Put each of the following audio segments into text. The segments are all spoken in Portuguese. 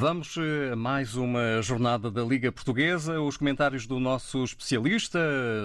Vamos a mais uma jornada da Liga Portuguesa. Os comentários do nosso especialista,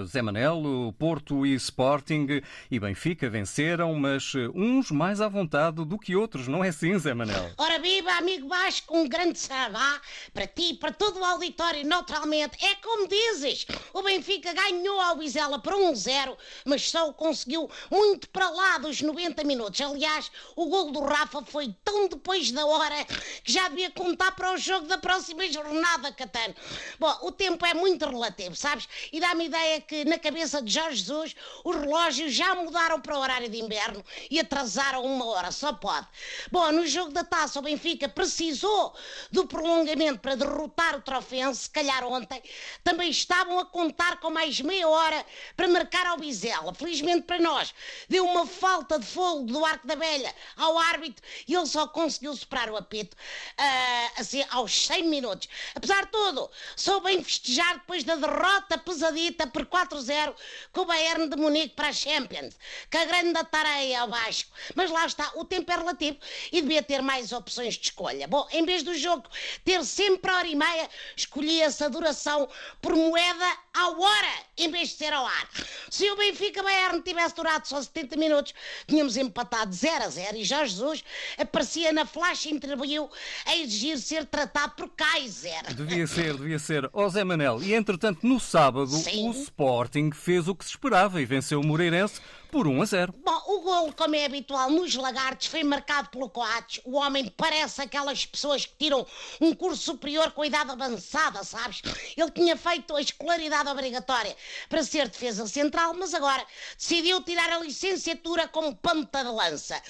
Zé Manelo, Porto e Sporting e Benfica venceram, mas uns mais à vontade do que outros, não é assim, Zé Manel? Ora viva, amigo Vasco, um grande sabá para ti, para todo o auditório, naturalmente. É como dizes, o Benfica ganhou ao Vizela por 1-0, mas só conseguiu muito para lá dos 90 minutos. Aliás, o gol do Rafa foi tão depois da hora que já devia para o jogo da próxima jornada, Catano. Bom, o tempo é muito relativo, sabes? E dá-me ideia que na cabeça de Jorge Jesus os relógios já mudaram para o horário de inverno e atrasaram uma hora, só pode. Bom, no jogo da taça, o Benfica precisou do prolongamento para derrotar o Trofense, se calhar ontem. Também estavam a contar com mais meia hora para marcar ao Bizela. Felizmente para nós, deu uma falta de fogo do Arco da Velha ao árbitro e ele só conseguiu superar o apito. Uh, assim, aos 100 minutos. Apesar de tudo, sou bem festejar depois da derrota pesadita por 4-0 com o Bayern de Munique para a Champions, que a grande tareia ao Vasco. Mas lá está, o tempo é relativo e devia ter mais opções de escolha. Bom, em vez do jogo ter sempre a hora e meia, escolhi essa duração por moeda à hora, em vez de ser ao ar. Se o Benfica Bayern tivesse durado só 70 minutos, tínhamos empatado 0 a 0 e Jorge Jesus aparecia na flash interview a exigir ser tratado por Kaiser. Devia ser, devia ser. Ó Zé Manel, e entretanto no sábado Sim. o Sporting fez o que se esperava e venceu o Moreirense por 1 a 0. Bom, o golo, como é habitual nos lagartos, foi marcado pelo Coates. O homem parece aquelas pessoas que tiram um curso superior com idade avançada, sabes? Ele tinha feito a escolaridade obrigatória para ser defesa central, mas agora decidiu tirar a licenciatura como ponta de lança.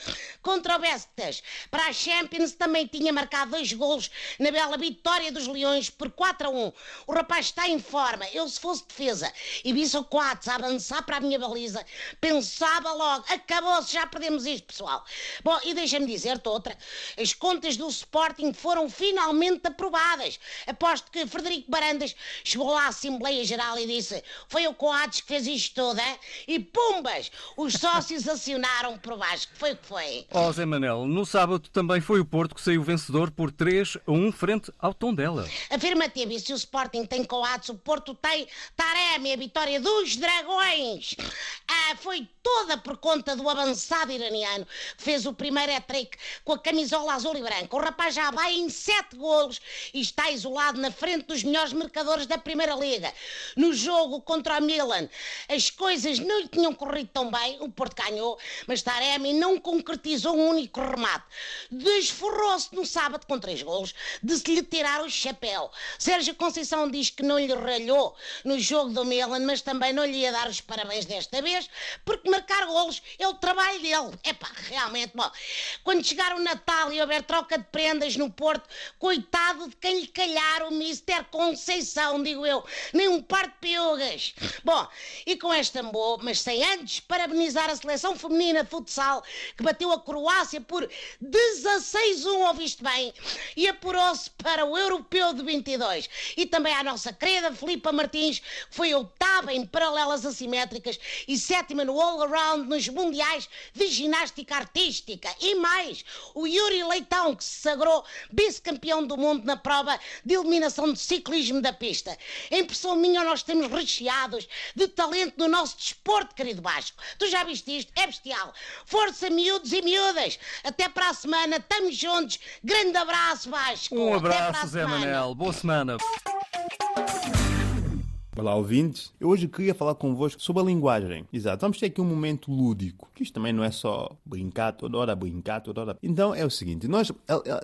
Contra o Bestas, para a Champions também tinha marcado dois golos na bela vitória dos Leões por 4 a 1. O rapaz está em forma. Eu, se fosse defesa e visse o Coates a avançar para a minha baliza, pensou Sabe logo, acabou-se, já perdemos isto, pessoal. Bom, e deixa-me dizer-te outra. As contas do Sporting foram finalmente aprovadas. Aposto que Frederico Barandas chegou lá à Assembleia Geral e disse: Foi o Coates que fez isto hein? E pumbas! Os sócios acionaram por baixo. Foi o que foi. Ó, oh, Zé Manel, no sábado também foi o Porto que saiu vencedor por 3 a 1 frente ao Tondela. Afirmativo, e se o Sporting tem Coates, o Porto tem Taremi, a vitória dos Dragões. Ah, foi toda por conta do avançado iraniano que fez o primeiro hat-trick com a camisola azul e branca. O rapaz já vai em sete golos e está isolado na frente dos melhores marcadores da Primeira Liga. No jogo contra o Milan, as coisas não lhe tinham corrido tão bem, o Porto ganhou, mas Taremi não concretizou um único remate. Desforrou-se no sábado com três golos de se lhe tirar o chapéu. Sérgio Conceição diz que não lhe ralhou no jogo do Milan, mas também não lhe ia dar os parabéns desta vez, porque marcar golos é o trabalho dele. É pá, realmente, bom. Quando chegar o Natal e houver troca de prendas no Porto, coitado de quem lhe calhar o Mister Conceição, digo eu. Nem um par de piugas. Bom, e com esta boa, mas sem antes parabenizar a seleção feminina de futsal que bateu a Croácia por 16-1, ouviste bem, e apurou-se para o Europeu de 22. E também à nossa querida Filipa Martins, que foi oitava em paralelas assimétricas e sétima no All all-around nos mundiais de ginástica artística. E mais, o Yuri Leitão, que se sagrou vice-campeão do mundo na prova de eliminação de ciclismo da pista. Em pessoa minha, nós temos recheados de talento no nosso desporto, querido Vasco. Tu já viste isto? É bestial. Força, miúdos e miúdas. Até para a semana. Estamos juntos. Grande abraço, Vasco. Um abraço, Zé Manel. Boa semana. Olá, ouvintes. Eu hoje queria falar convosco sobre a linguagem. Exato, vamos ter aqui um momento lúdico, que isto também não é só brincar toda hora, brincar toda hora. Então é o seguinte, nós,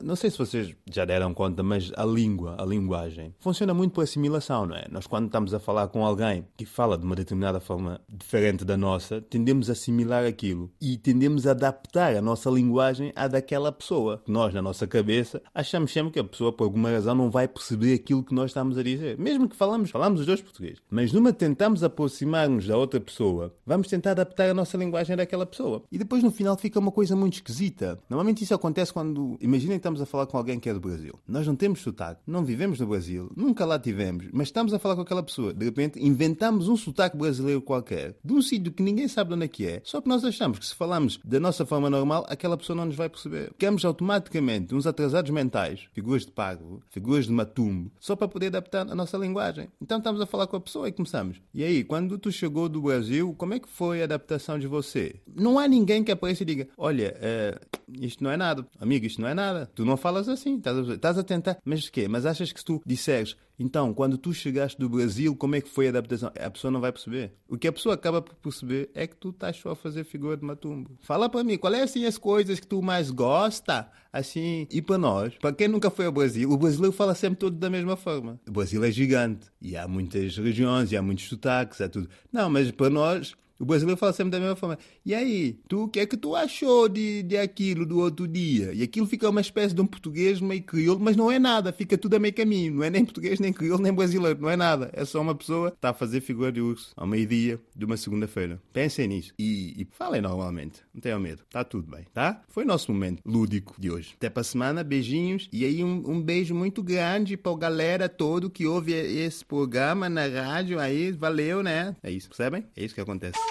não sei se vocês já deram conta, mas a língua, a linguagem, funciona muito por assimilação, não é? Nós quando estamos a falar com alguém que fala de uma determinada forma diferente da nossa, tendemos a assimilar aquilo e tendemos a adaptar a nossa linguagem à daquela pessoa. Nós, na nossa cabeça, achamos sempre que a pessoa, por alguma razão, não vai perceber aquilo que nós estamos a dizer. Mesmo que falamos, falamos os dois portugueses português. Mas numa tentamos aproximar-nos da outra pessoa, vamos tentar adaptar a nossa linguagem daquela pessoa. E depois no final fica uma coisa muito esquisita. Normalmente isso acontece quando. Imaginem que estamos a falar com alguém que é do Brasil. Nós não temos sotaque, não vivemos no Brasil, nunca lá tivemos, mas estamos a falar com aquela pessoa. De repente inventamos um sotaque brasileiro qualquer, de um sítio que ninguém sabe de onde é que é, só que nós achamos que se falarmos da nossa forma normal, aquela pessoa não nos vai perceber. Ficamos automaticamente uns atrasados mentais, figuras de pago, figuras de matumbo, só para poder adaptar a nossa linguagem. Então estamos a falar com a pessoa e começamos. E aí, quando tu chegou do Brasil, como é que foi a adaptação de você? Não há ninguém que apareça e diga: Olha, é, isto não é nada, amigo, isto não é nada. Tu não falas assim, estás a, tentar. Mas o quê? Mas achas que se tu disseres então, quando tu chegaste do Brasil, como é que foi a adaptação? A pessoa não vai perceber. O que a pessoa acaba por perceber é que tu estás só a fazer figura de matumbo. Fala para mim, qual é assim as coisas que tu mais gosta? Assim, e para nós, para quem nunca foi ao Brasil, o brasileiro fala sempre todo da mesma forma. O Brasil é gigante e há muitas regiões, e há muitos sotaques, há tudo. Não, mas para nós, o brasileiro fala sempre da mesma forma. E aí, tu, o que é que tu achou de, de aquilo do outro dia? E aquilo fica uma espécie de um português meio crioulo, mas não é nada, fica tudo a meio caminho. Não é nem português, nem crioulo, nem brasileiro, não é nada. É só uma pessoa que está a fazer figura de urso ao meio-dia de uma segunda-feira. Pensem nisso e, e falem normalmente. Não tenham medo. Está tudo bem, tá? Foi o nosso momento lúdico de hoje. Até para a semana, beijinhos e aí um, um beijo muito grande para a galera todo que ouve esse programa na rádio aí. Valeu, né? É isso, percebem? É isso que acontece.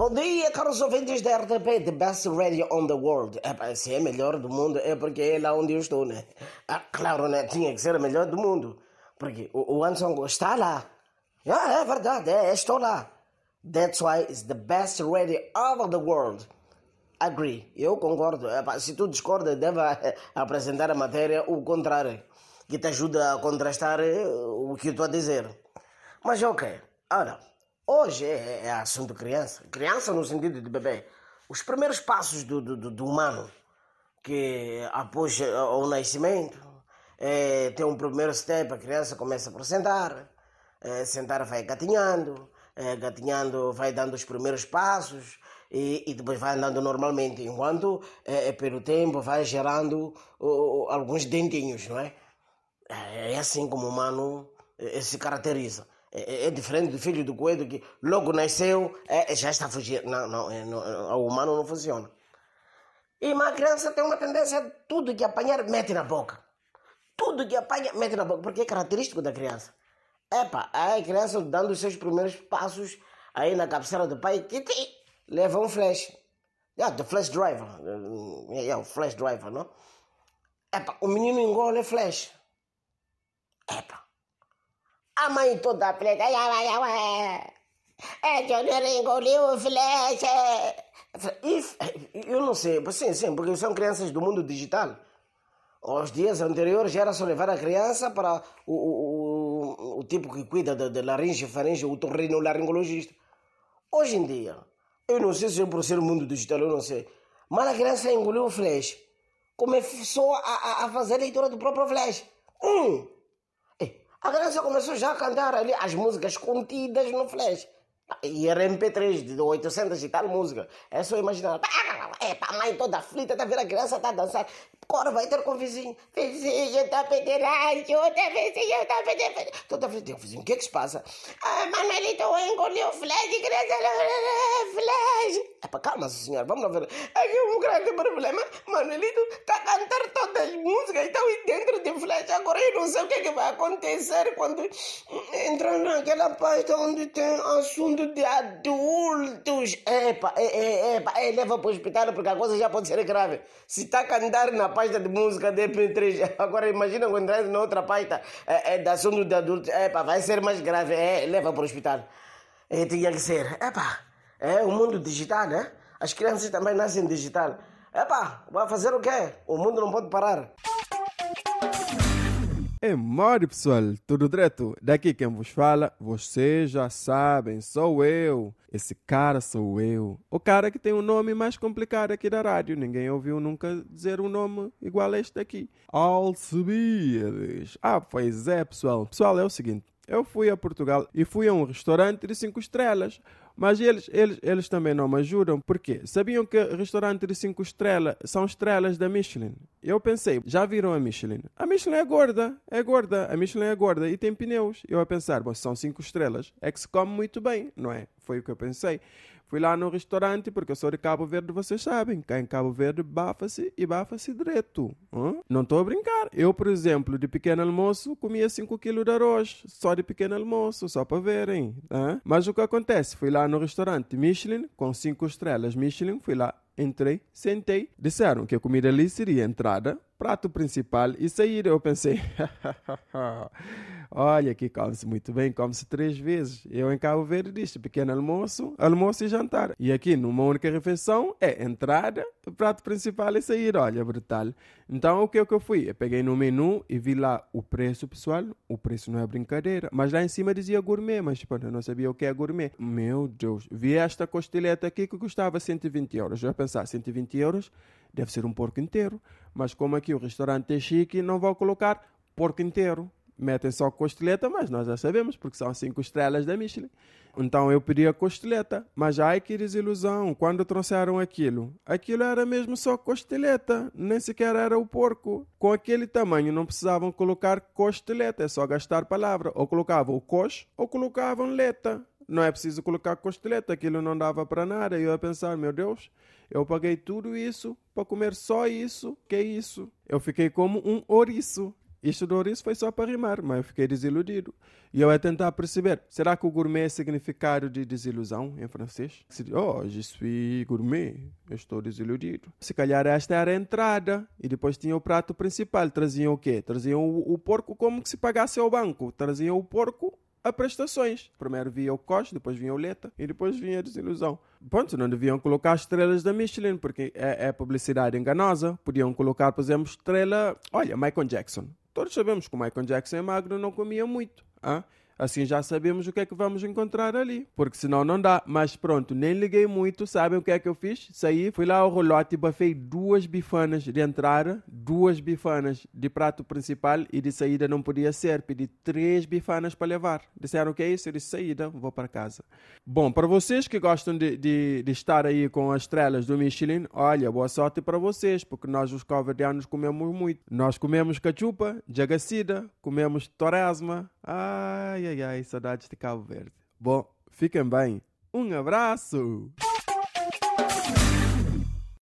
Bom dia, caros ouvintes da RTP, The Best Radio on the World. É, se é melhor do mundo, é porque é lá onde eu estou, né? Ah, claro, né? Tinha que ser o melhor do mundo. Porque o, o Anson está lá. Ah, é verdade, é, estou lá. That's why it's the best radio of the world. Agree. Eu concordo. É, se tu discorda, deve apresentar a matéria o contrário. Que te ajuda a contrastar eh, o que eu estou a dizer. Mas ok. Olha. Hoje é, é assunto criança. Criança no sentido de bebê. Os primeiros passos do, do, do humano, que após o nascimento, é, tem um primeiro step, a criança começa por sentar, é, sentar vai gatinhando, é, gatinhando vai dando os primeiros passos e, e depois vai andando normalmente, enquanto é, é pelo tempo vai gerando alguns dentinhos, não é? É assim como o humano é, se caracteriza. É, é, diferente do filho do coelho que logo nasceu, é, já está fugindo. Não, não, é, não, o humano não funciona. E uma criança tem uma tendência, tudo que apanhar, mete na boca. Tudo que apanha, mete na boca, porque é característico da criança. Epa, a criança dando os seus primeiros passos aí na cabeceira do pai, que leva um flash. Yeah, the flash driver. Yeah, o flash driver, não? Epa, o menino engole flash. Epa. A mãe toda preta. É que eu engoli o flash. Eu não sei, sim, sim, porque são crianças do mundo digital. Os dias anteriores era só levar a criança para o, o, o, o tipo que cuida da, da laringe, faringe, o torrino laringologista. Hoje em dia, eu não sei se é por ser o mundo digital, eu não sei. Mas a criança engoliu o flash. Começou a, a, fazer a leitura do próprio flash. Hum. A criança começou já a cantar ali as músicas contidas no flash. E era MP3 de 800 e tal música. É só imaginar. É, a mãe toda aflita, tá vendo a criança tá a Agora vai ter com o vizinho. Vizinho, tá pedindo ajuda, vizinho, tá pedindo. Toda aflita. Vizinho, o que é que se passa? Ah, Manuelito engoliu o flash, criança. Flash. Para calma, senhora, vamos lá ver. Aqui é um grande problema. Manuelito tá a cantar todas as músicas, estão dentro de flash. Agora eu não sei o que, é que vai acontecer quando entrar naquela pasta onde tem assunto de adultos. Epa, é, epa, é, leva para o hospital porque a coisa já pode ser grave. Se está cantar na de música de MP3, agora imagina quando entrar na outra pasta é, é, de assunto de adultos. Epa, vai ser mais grave. É, leva para o hospital. É, tinha que ser. Epa, é o mundo digital, né? As crianças também nascem digital. Epa, vai fazer o quê? O mundo não pode parar. É mole, pessoal, tudo direto? Daqui quem vos fala, vocês já sabem, sou eu. Esse cara sou eu. O cara que tem o um nome mais complicado aqui da rádio. Ninguém ouviu nunca dizer um nome igual a este daqui. Alcebiades. Ah, pois é, pessoal. Pessoal, é o seguinte. Eu fui a Portugal e fui a um restaurante de cinco estrelas. Mas eles, eles, eles também não me ajudam, porque sabiam que restaurante de 5 estrelas são estrelas da Michelin. Eu pensei, já viram a Michelin? A Michelin é gorda, é gorda, a Michelin é gorda e tem pneus. Eu a pensar, bom, são 5 estrelas, é que se come muito bem, não é? Foi o que eu pensei. Fui lá no restaurante, porque eu sou de Cabo Verde, vocês sabem. Cá em Cabo Verde, bafa-se e bafa-se direto. Não estou a brincar. Eu, por exemplo, de pequeno almoço, comia 5 kg de arroz. Só de pequeno almoço, só para verem. Mas o que acontece? Fui lá no restaurante Michelin, com 5 estrelas Michelin. Fui lá, entrei, sentei. Disseram que a comida ali seria entrada, prato principal e saída. Eu pensei, olha que come-se muito bem, come-se três vezes. Eu em Cabo Verde disse pequeno almoço, almoço e jantar. E aqui numa única refeição é entrada, prato principal e saída. Olha, brutal. Então o que é que eu fui? Eu peguei no menu e vi lá o preço, pessoal. O preço não é brincadeira. Mas lá em cima dizia gourmet, mas tipo, eu não sabia o que é gourmet. Meu Deus, vi esta costeleta aqui que custava 120 euros. Eu ia pensar, 120 euros deve ser um porco inteiro. Mas como aqui o restaurante é chique, não vou colocar porco inteiro. Metem só costeleta, mas nós já sabemos, porque são cinco estrelas da Michelin. Então eu pedi a costeleta, mas ai que desilusão, quando trouxeram aquilo. Aquilo era mesmo só costeleta, nem sequer era o porco. Com aquele tamanho não precisavam colocar costeleta, é só gastar palavra. Ou colocavam o cox ou colocavam leta. Não é preciso colocar costeleta, aquilo não dava para nada. E eu ia pensar, meu Deus, eu paguei tudo isso para comer só isso. Que é isso? Eu fiquei como um ouriço. Isto do ouriço foi só para rimar, mas eu fiquei desiludido. E eu ia tentar perceber, será que o gourmet é significado de desilusão em francês? Oh, je suis gourmet, eu estou desiludido. Se calhar esta era a entrada, e depois tinha o prato principal. Traziam o quê? Traziam o, o porco como que se pagasse ao banco. Traziam o porco a prestações. Primeiro vinha o Costa, depois vinha o Leta e depois vinha a desilusão. Ponto, não deviam colocar estrelas da Michelin porque é, é publicidade enganosa. Podiam colocar, por exemplo, estrela. Olha, Michael Jackson. Todos sabemos que o Michael Jackson é magro não comia muito. Hein? Assim já sabemos o que é que vamos encontrar ali. Porque senão não dá. Mas pronto, nem liguei muito. Sabem o que é que eu fiz? Saí, fui lá ao rolote e bafei duas bifanas de entrada, duas bifanas de prato principal e de saída não podia ser. Pedi três bifanas para levar. Disseram que é isso? Eu disse saída, vou para casa. Bom, para vocês que gostam de, de, de estar aí com as estrelas do Michelin, olha, boa sorte para vocês, porque nós os calverdianos comemos muito. Nós comemos cachupa, jagacida, comemos torresma. Ai, ai, ai, saudades de Cabo Verde. Bom, fiquem bem. Um abraço!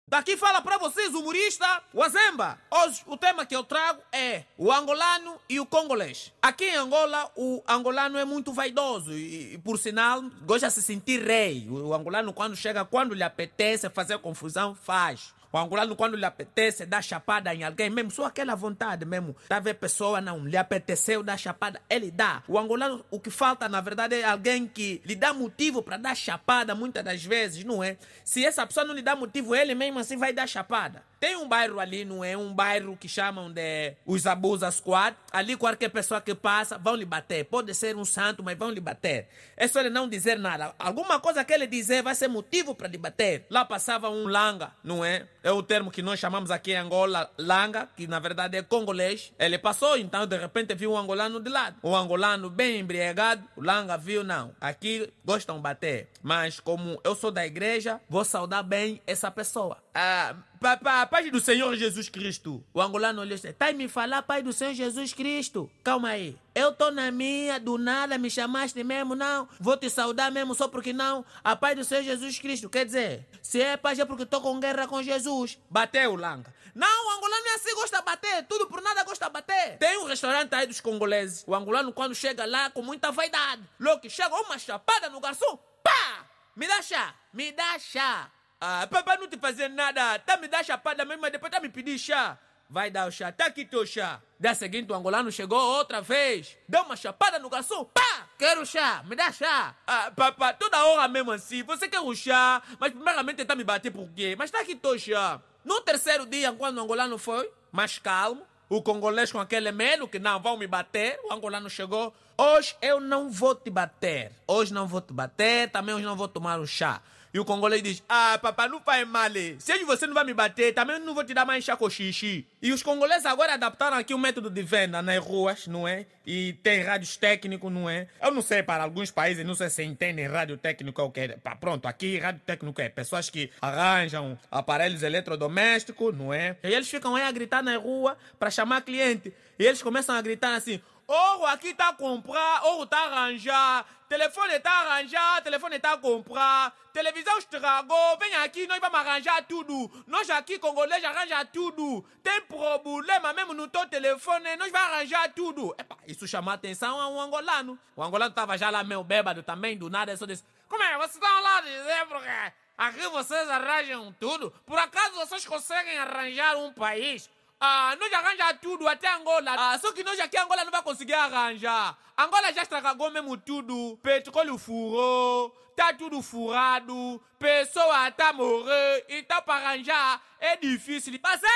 Daqui fala para vocês humorista Wazemba. Hoje o tema que eu trago é o angolano e o congolês. Aqui em Angola, o angolano é muito vaidoso e, e por sinal, gosta de se sentir rei. O angolano, quando chega, quando lhe apetece fazer confusão, faz. O angolano, quando lhe apetece, dá chapada em alguém, mesmo só aquela vontade mesmo. Tá ver pessoa, não, lhe apeteceu dar chapada, ele dá. O angolano, o que falta, na verdade, é alguém que lhe dá motivo para dar chapada muitas das vezes, não é? Se essa pessoa não lhe dá motivo, ele mesmo assim vai dar chapada. Tem um bairro ali, não é? Um bairro que chamam de os Abusa Squad. Ali qualquer pessoa que passa, vão lhe bater. Pode ser um santo, mas vão lhe bater. É só ele não dizer nada. Alguma coisa que ele dizer vai ser motivo para lhe bater. Lá passava um langa, não é? É o termo que nós chamamos aqui em Angola, langa, que na verdade é congolês. Ele passou, então de repente viu um angolano de lado. Um angolano bem embriagado, o langa viu, não. Aqui gostam bater. Mas como eu sou da igreja, vou saudar bem essa pessoa. Ah, Papá, Pai do Senhor Jesus Cristo. O angolano olhou assim, tá me falar Pai do Senhor Jesus Cristo. Calma aí. Eu tô na minha, do nada me chamaste mesmo, não. Vou te saudar mesmo só porque não. A Pai do Senhor Jesus Cristo. Quer dizer, se é paz é porque tô com guerra com Jesus. Bateu, Langa. Não, o angolano é assim, gosta de bater. Tudo por nada gosta de bater. Tem um restaurante aí dos congoleses. O angolano quando chega lá com muita vaidade. Que chega uma chapada no garçom. Pá! Me dá chá. Me dá chá. Ah, papai não te fazer nada. Tá me dar chapada mesmo, mas depois tá me pedir chá. Vai dar o chá, tá aqui teu chá. Da seguinte, o angolano chegou outra vez. Deu uma chapada no garçom. Pá! Quero chá, me dá chá. Ah, papá, toda hora mesmo assim. Você quer o chá, mas primeiramente tá me bater por quê? Mas tá aqui teu chá. No terceiro dia, quando o angolano foi, mais calmo, o congolês com aquele medo que não vão me bater, o angolano chegou. Hoje eu não vou te bater. Hoje não vou te bater, também hoje não vou tomar um chá. E o congolês diz: Ah, papai, não faz mal. Se hoje você não vai me bater, também não vou te dar mais chá com xixi. E os congoleses agora adaptaram aqui o método de venda nas ruas, não é? E tem rádios técnicos, não é? Eu não sei, para alguns países, não sei se entendem rádio técnico é o que. Pronto, aqui rádio técnico é pessoas que arranjam aparelhos eletrodomésticos, não é? E eles ficam aí a gritar na rua para chamar cliente. E eles começam a gritar assim: Ouro aqui tá a comprar, ouro tá arranjar, telefone tá a arranjar, telefone a comprar, televisão estragou, vem aqui, nós vamos arranjar tudo. Nós aqui, congolês, arranja tudo. Tem problema mesmo no teu telefone, nós vamos arranjar tudo. Epa, isso chamou a atenção a um angolano. O angolano tava já lá meio bêbado também, do nada, só disse, como é, vocês estão lá dizer, porque aqui vocês arranjam tudo? Por acaso vocês conseguem arranjar um país? Uh, nojaranja tudu ate angola. Uh, soki nojaki angola no bakonsigi aranja angola jastraka gome mutudu petrole furo ta tudu furadu pe so ata more itaparanja edifisili base